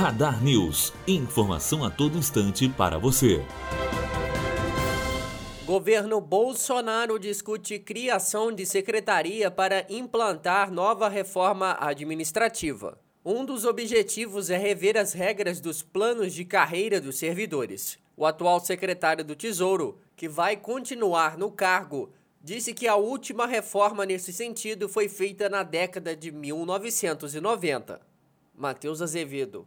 Radar News. Informação a todo instante para você. Governo Bolsonaro discute criação de secretaria para implantar nova reforma administrativa. Um dos objetivos é rever as regras dos planos de carreira dos servidores. O atual secretário do Tesouro, que vai continuar no cargo, disse que a última reforma nesse sentido foi feita na década de 1990. Matheus Azevedo,